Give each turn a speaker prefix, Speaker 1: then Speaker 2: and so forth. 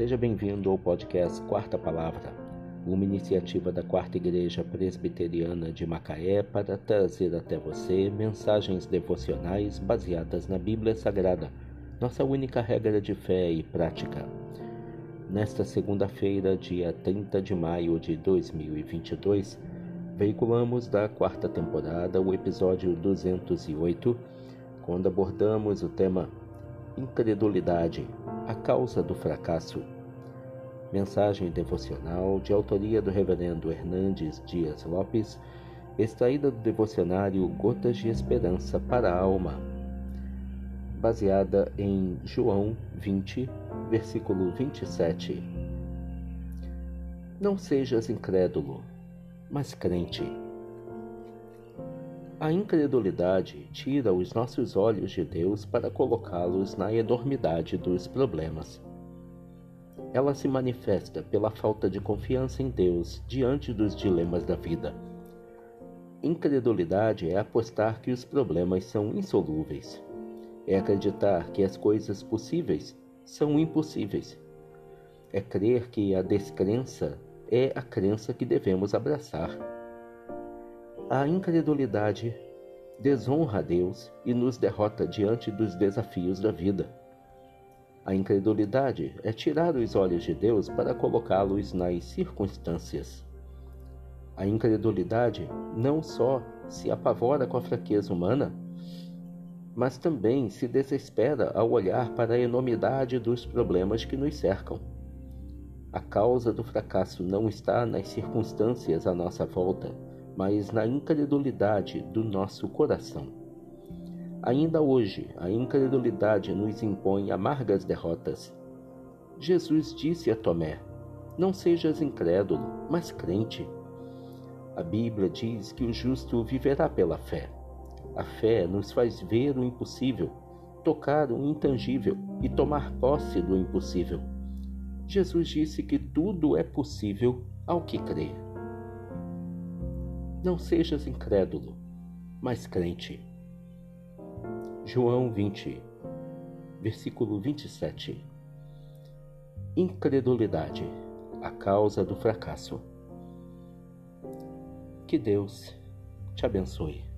Speaker 1: Seja bem-vindo ao podcast Quarta Palavra, uma iniciativa da Quarta Igreja Presbiteriana de Macaé para trazer até você mensagens devocionais baseadas na Bíblia Sagrada, nossa única regra de fé e prática. Nesta segunda-feira, dia 30 de maio de 2022, veiculamos da quarta temporada o episódio 208, quando abordamos o tema Incredulidade, a causa do fracasso. Mensagem devocional de autoria do Reverendo Hernandes Dias Lopes, extraída do devocionário Gotas de Esperança para a Alma, baseada em João 20, versículo 27. Não sejas incrédulo, mas crente. A incredulidade tira os nossos olhos de Deus para colocá-los na enormidade dos problemas. Ela se manifesta pela falta de confiança em Deus diante dos dilemas da vida. Incredulidade é apostar que os problemas são insolúveis. É acreditar que as coisas possíveis são impossíveis. É crer que a descrença é a crença que devemos abraçar. A incredulidade desonra a Deus e nos derrota diante dos desafios da vida. A incredulidade é tirar os olhos de Deus para colocá-los nas circunstâncias. A incredulidade não só se apavora com a fraqueza humana, mas também se desespera ao olhar para a enormidade dos problemas que nos cercam. A causa do fracasso não está nas circunstâncias à nossa volta, mas na incredulidade do nosso coração. Ainda hoje, a incredulidade nos impõe amargas derrotas. Jesus disse a Tomé: Não sejas incrédulo, mas crente. A Bíblia diz que o justo viverá pela fé. A fé nos faz ver o impossível, tocar o intangível e tomar posse do impossível. Jesus disse que tudo é possível ao que crê. Não sejas incrédulo, mas crente. João 20, versículo 27. Incredulidade, a causa do fracasso. Que Deus te abençoe.